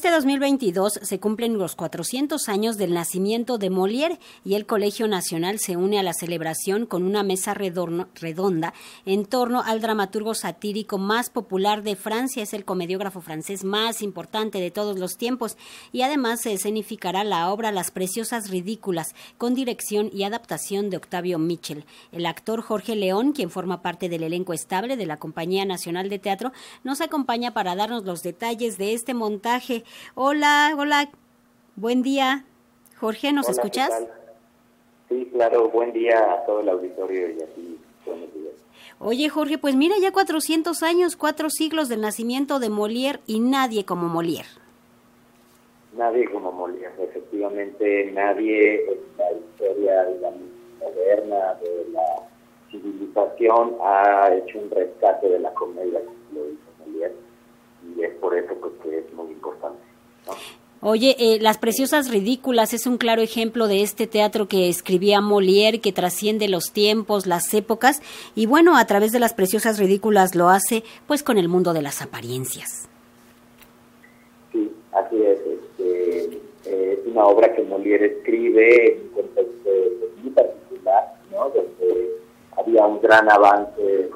Este 2022 se cumplen los 400 años del nacimiento de Molière y el Colegio Nacional se une a la celebración con una mesa redonda en torno al dramaturgo satírico más popular de Francia, es el comediógrafo francés más importante de todos los tiempos y además se escenificará la obra Las Preciosas Ridículas con dirección y adaptación de Octavio Mitchell. El actor Jorge León, quien forma parte del elenco estable de la Compañía Nacional de Teatro, nos acompaña para darnos los detalles de este montaje Hola, hola, buen día. Jorge, ¿nos escuchas? Sí, claro, buen día a todo el auditorio y así, buenos días. Oye, Jorge, pues mira, ya 400 años, cuatro siglos del nacimiento de Molière y nadie como Molière. Nadie como Molière, efectivamente, nadie en la historia de la moderna, de la civilización, ha hecho un rescate de la comedia como lo hizo Molière y es por eso pues, que es muy importante. Oye, eh, Las Preciosas Ridículas es un claro ejemplo de este teatro que escribía Molière, que trasciende los tiempos, las épocas, y bueno, a través de Las Preciosas Ridículas lo hace pues con el mundo de las apariencias. Sí, así es. Este, eh, es una obra que Molière escribe en un contexto muy particular, ¿no? donde había un gran avance de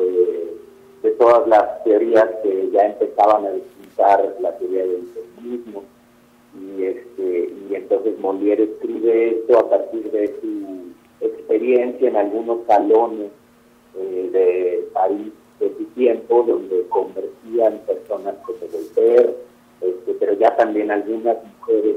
de todas las teorías que ya empezaban a disfrutar la teoría del feminismo. Y, este, y entonces Molière escribe esto a partir de su experiencia en algunos salones eh, de París de su tiempo, donde convertían personas como Voltaire, este, pero ya también algunas mujeres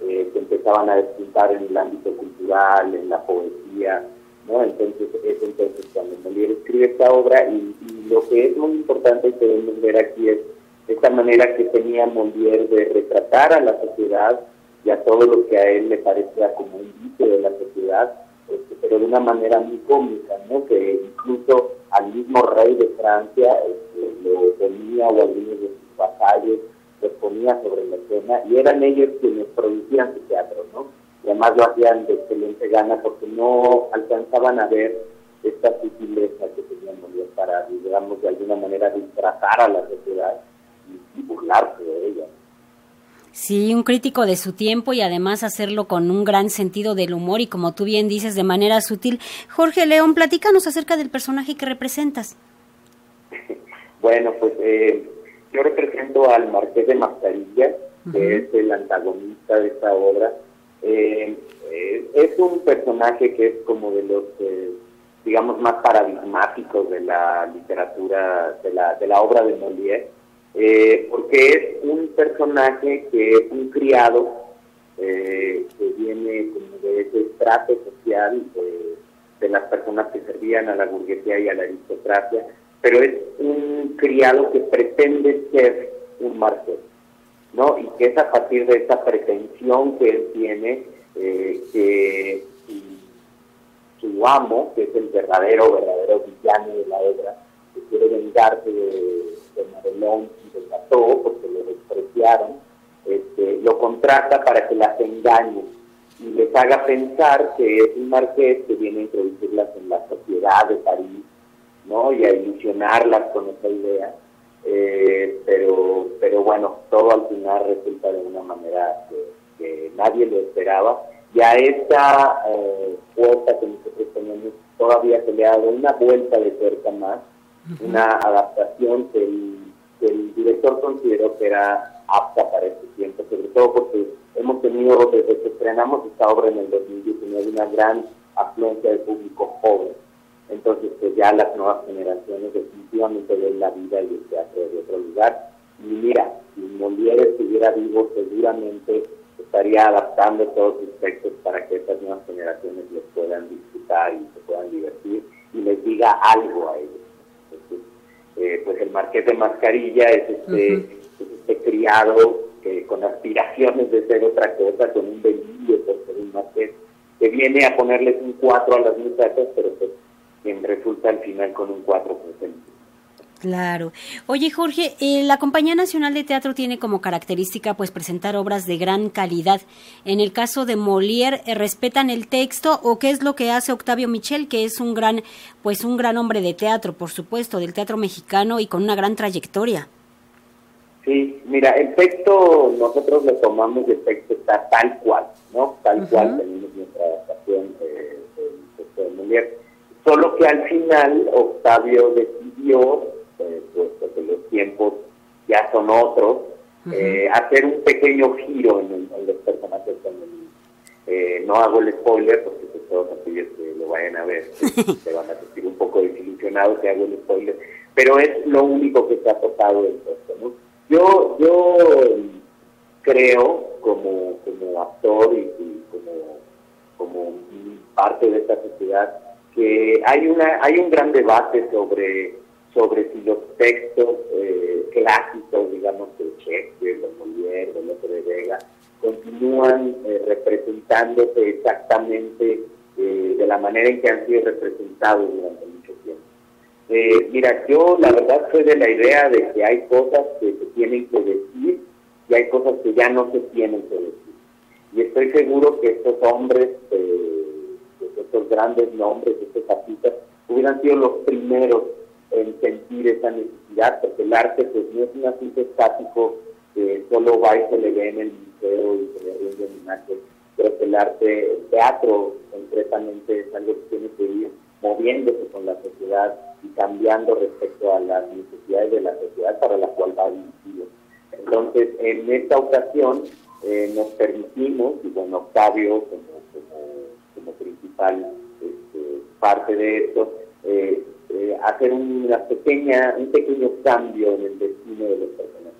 eh, que empezaban a despuntar en el ámbito cultural, en la poesía, ¿no? Entonces es entonces cuando Molière escribe esta obra y, lo que es muy importante que debemos ver aquí es esta manera que tenía Molière de retratar a la sociedad y a todo lo que a él le parecía como un vicio de la sociedad, este, pero de una manera muy cómica, ¿no? Que incluso al mismo rey de Francia este, lo ponía o algunos de sus vasallos los ponía sobre la escena y eran ellos quienes producían su teatro, ¿no? Y además lo hacían de excelente gana porque no alcanzaban a ver esta sutileza que tenían para, digamos, de alguna manera disfrazar a la sociedad y, burlarse de ella. Sí, un crítico de su tiempo y además hacerlo con un gran sentido del humor y como tú bien dices, de manera sutil. Jorge León, platícanos acerca del personaje que representas. bueno, pues eh, yo represento al Marqués de Mascarilla, que es el antagonista de esta obra, eh, eh, es un personaje que es como de los, eh, digamos, más paradigmáticos de la literatura, de la, de la obra de Molière, porque es un personaje que es un criado que viene como de ese estrato social de, las personas que servían a la burguesía y a la aristocracia, pero es un criado que pretende ser un marqués. ¿No? Y que es a partir de esa pretensión que él tiene, eh, que su, amo, que es el verdadero, verdadero villano de la obra, que quiere vengarse de, de Marelón y de Cató, porque lo despreciaron, este, lo contrata para que las engañe y les haga pensar que es un marqués que viene a introducirlas en la sociedad de París, ¿no? Y a ilusionarlas con esa idea eh, pero, pero bueno, todo al final resulta de una manera que, nadie lo esperaba. Y a esta eh, que nosotros tenemos todavía se le ha dado una vuelta de cerca más, una adaptación que el, director consideró que era apta para este tiempo, sobre todo porque hemos tenido, desde que estrenamos esta obra en el 2019, una gran afluencia de público joven entonces, pues ya las nuevas generaciones definitivamente ven la vida y el teatro de otro lugar. Y mira, si Molière estuviera vivo, seguramente estaría adaptando todos sus textos para que estas nuevas generaciones les puedan disfrutar y se puedan divertir y les diga algo a ellos. Entonces, eh, pues el Marqués de Mascarilla es este, este criado con aspiraciones de ser otra cosa, con un delirio por ser un marqués, que viene a ponerles un 4 a las muchachas, pero que quien resulta al final con un 4%. Claro. Oye, Jorge, eh, la Compañía Nacional de Teatro tiene como característica pues presentar obras de gran calidad. En el caso de Molière, eh, ¿respetan el texto o qué es lo que hace Octavio Michel, que es un gran pues un gran hombre de teatro, por supuesto, del teatro mexicano y con una gran trayectoria? Sí, mira, el texto nosotros lo tomamos el texto está tal cual, ¿no? Tal cual tenemos nuestra adaptación eh, del de Molière. Solo que al final Octavio decidió eh, puesto que los tiempos ya son otros, eh, hacer un pequeño giro en, los personajes femeninos. Eh, no hago el spoiler porque pues, todos aquellos que lo vayan a ver se van a sentir un poco desilusionados que hago el spoiler, pero es lo único que se ha tocado del texto. ¿no? Yo, yo creo como, como actor y, y como, como parte de esta sociedad que hay una hay un gran debate sobre sobre si los textos eh, clásicos, digamos, de Shakespeare, de Molière, de Lope de Vega, continúan eh, representándose exactamente eh, de la manera en que han sido representados durante mucho tiempo. mira, yo la verdad soy de la idea de que hay cosas que se tienen que decir y hay cosas que ya no se tienen que decir. Y estoy seguro que estos hombres, grandes nombres, estos artistas, hubieran sido los primeros en sentir esa necesidad, porque el arte pues no es un asunto estático que solo va y se le ve en el museo y se le rinde homenaje, pero que el arte, el teatro concretamente es algo que tiene que ir moviéndose con la sociedad y cambiando respecto a las necesidades de la sociedad para la cual va dirigido. Entonces, en esta ocasión eh, nos permitimos, y bueno, Octavio como, como, principal este, parte de esto, eh, eh, hacer una pequeña, un pequeño cambio en el destino de los personajes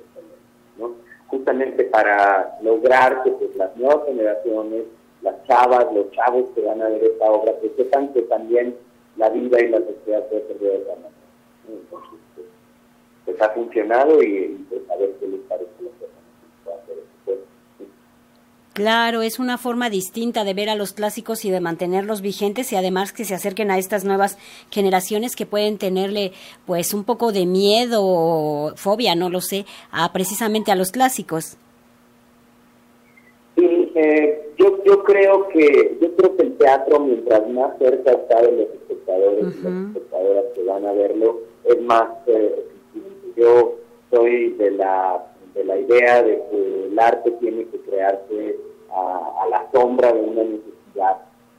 ¿no? Justamente para lograr que pues, las nuevas generaciones, las chavas, los chavos que van a ver esta obra, que sepan que también la vida y la sociedad puede ser de otra manera. Entonces, pues, pues, ha funcionado y, pues a ver qué les parece lo que Claro, es una forma distinta de ver a los clásicos y de mantenerlos vigentes y además que se acerquen a estas nuevas generaciones que pueden tenerle pues un poco de miedo o fobia, no lo sé, a precisamente a los clásicos. Sí, eh, yo, yo creo que yo creo que el teatro mientras más cerca está de los espectadores y las espectadoras que van a verlo es más eh, yo soy de la de la idea de que el arte tiene que crearse a, la sombra de una necesidad,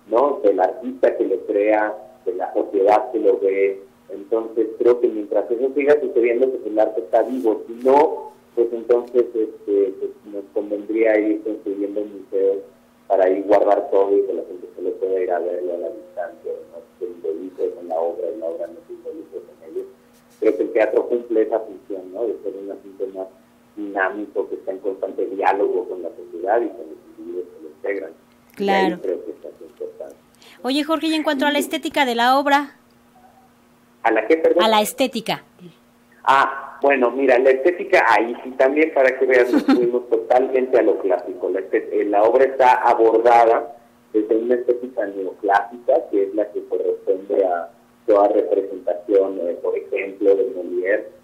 ¿no? Del artista que lo crea, de la sociedad que lo ve. Entonces creo que mientras eso siga sucediendo, pues el arte está vivo. Si no, pues entonces este, pues nos convendría ir construyendo museos para ir guardar todo y que la gente se lo pueda ir a verlo a la distancia, no se involucre con la obra y la obra no se involucre con ellos. Creo que el teatro cumple esa función, ¿no? De ser un asunto dinámico que está en constante diálogo con la sociedad y con los individuos que lo integran. Claro. Oye, Jorge, y en cuanto a la estética de la obra. ¿A la qué, perdón? A la estética. Ah, bueno, mira, la estética ahí sí también, para que veas, nos fuimos totalmente a lo clásico. La, eh, la obra está abordada desde una estética neoclásica, que es la que corresponde a toda representación, eh, por ejemplo, de Molière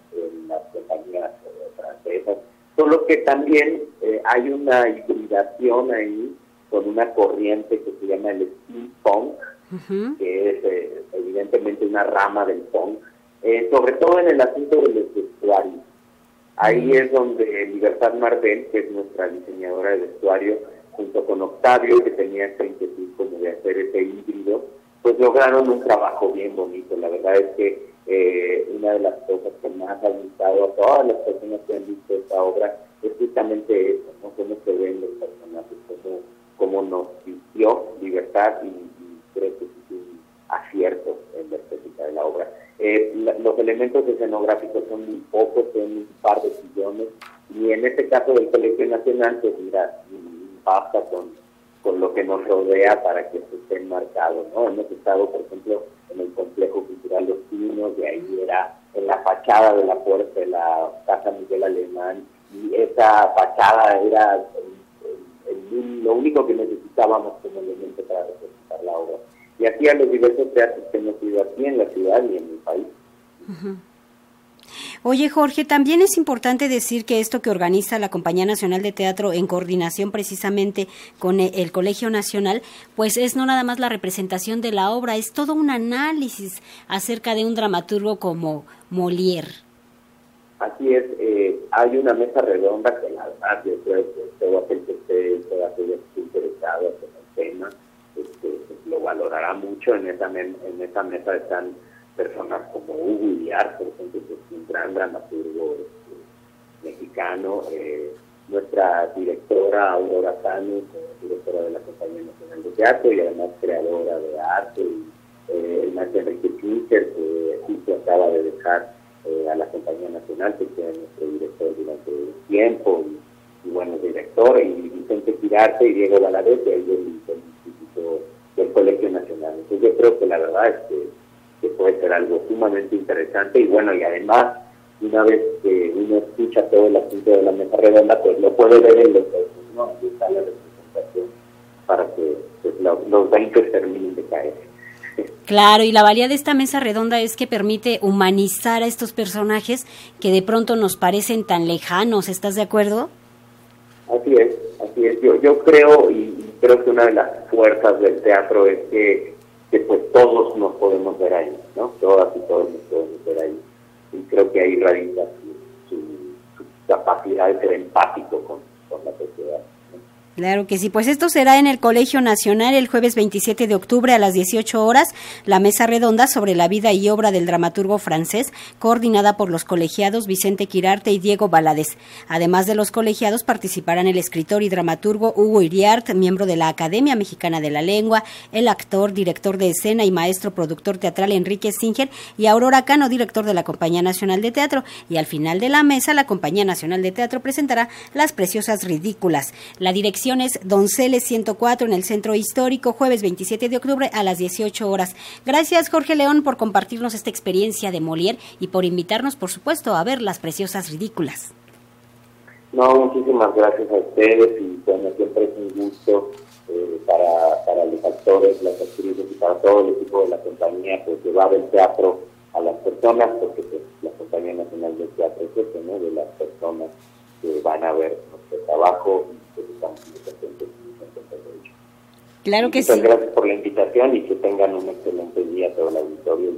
solo que también eh, hay una hibridación ahí con una corriente que se llama el steampunk, que es eh, evidentemente una rama del punk, eh, sobre todo en el asunto de los vestuarios. Ahí es donde Libertad Marvel, que es nuestra diseñadora de vestuario, junto con Octavio, que tenía esta inquietud como de hacer ese híbrido, pues lograron un trabajo bien bonito. La verdad es que eh, una de las cosas que más ha gustado a todas las personas que han visto esta obra es justamente eso, ¿no? cómo se ven los personajes, cómo, cómo nos vistió libertad y, creo que es un acierto en la estética de la obra. Eh, los elementos escenográficos son muy pocos, son un par de sillones, y en este caso del Colegio Nacional, pues mira, basta con, con lo que nos rodea para que se esté enmarcado, ¿no? Hemos estado, por ejemplo, en el complejo cultural Los Pinos, de ahí era en la fachada de la puerta de la Casa Miguel Alemán, y esa fachada era lo único que necesitábamos como elemento para representar la obra. Y así a los diversos teatros que hemos ido aquí en la ciudad y en el país. Oye, Jorge, también es importante decir que esto que organiza la Compañía Nacional de Teatro en coordinación precisamente con e, el Colegio Nacional, pues es no nada más la representación de la obra, es todo un análisis acerca de un dramaturgo como Molière. Así es, eh, hay una mesa redonda que la verdad yo todo aquel que esté, todo aquel que esté interesado en el tema, este, lo valorará mucho. En esa, en esa mesa están personas como Hugo Iliar, por ejemplo, que es un gran dramaturgo este, mexicano, eh, nuestra directora Aurora Cano, directora de la Compañía Nacional de Teatro y además creadora de arte, y, eh, el maestro Enrique Pinker, que justo acaba de dejar eh, a la Compañía Nacional, que fue nuestro director durante tiempo, y, bueno, director, y Vicente Girarte y Diego Valadez, que es del, Instituto del Colegio Nacional. Entonces yo creo que la verdad es que, puede ser algo sumamente interesante y bueno, y además una vez que uno escucha todo el asunto de la mesa redonda, pues lo puede ver en los ¿no? está la representación para que pues, los 20 terminen de caer. Claro, y la valía de esta mesa redonda es que permite humanizar a estos personajes que de pronto nos parecen tan lejanos, ¿estás de acuerdo? Así es, así es. Yo, yo creo y creo que una de las fuerzas del teatro es que, pues todos nos podemos ver ahí, ¿no? Todas y todos nos podemos ver ahí. Y creo que ahí radica su, capacidad de ser empático con la sociedad. Claro que sí, pues esto será en el Colegio Nacional el jueves 27 de octubre a las 18 horas, la mesa redonda sobre la vida y obra del dramaturgo francés, coordinada por los colegiados Vicente Quirarte y Diego Balades. Además de los colegiados participarán el escritor y dramaturgo Hugo Iriart, miembro de la Academia Mexicana de la Lengua, el actor, director de escena y maestro productor teatral Enrique Singer y Aurora Cano, director de la Compañía Nacional de Teatro. Y al final de la mesa, la Compañía Nacional de Teatro presentará Las Preciosas Ridículas. La dirección Donceles 104 en el Centro Histórico, jueves 27 de octubre a las 18 horas. Gracias, Jorge León, por compartirnos esta experiencia de Molière y por invitarnos, por supuesto, a ver las preciosas ridículas. No, muchísimas gracias a ustedes y bueno, siempre es un gusto eh, para, para los actores, las actrices y para todo el equipo de la compañía, pues llevar el teatro a las personas, porque pues, la Compañía Nacional del Teatro es eso, ¿no? De las personas que van a ver nuestro trabajo Claro que Muchas gracias por la invitación y que tengan un excelente día todo el auditorio.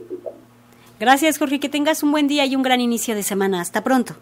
Gracias, Jorge. Que tengas un buen día y un gran inicio de semana. Hasta pronto.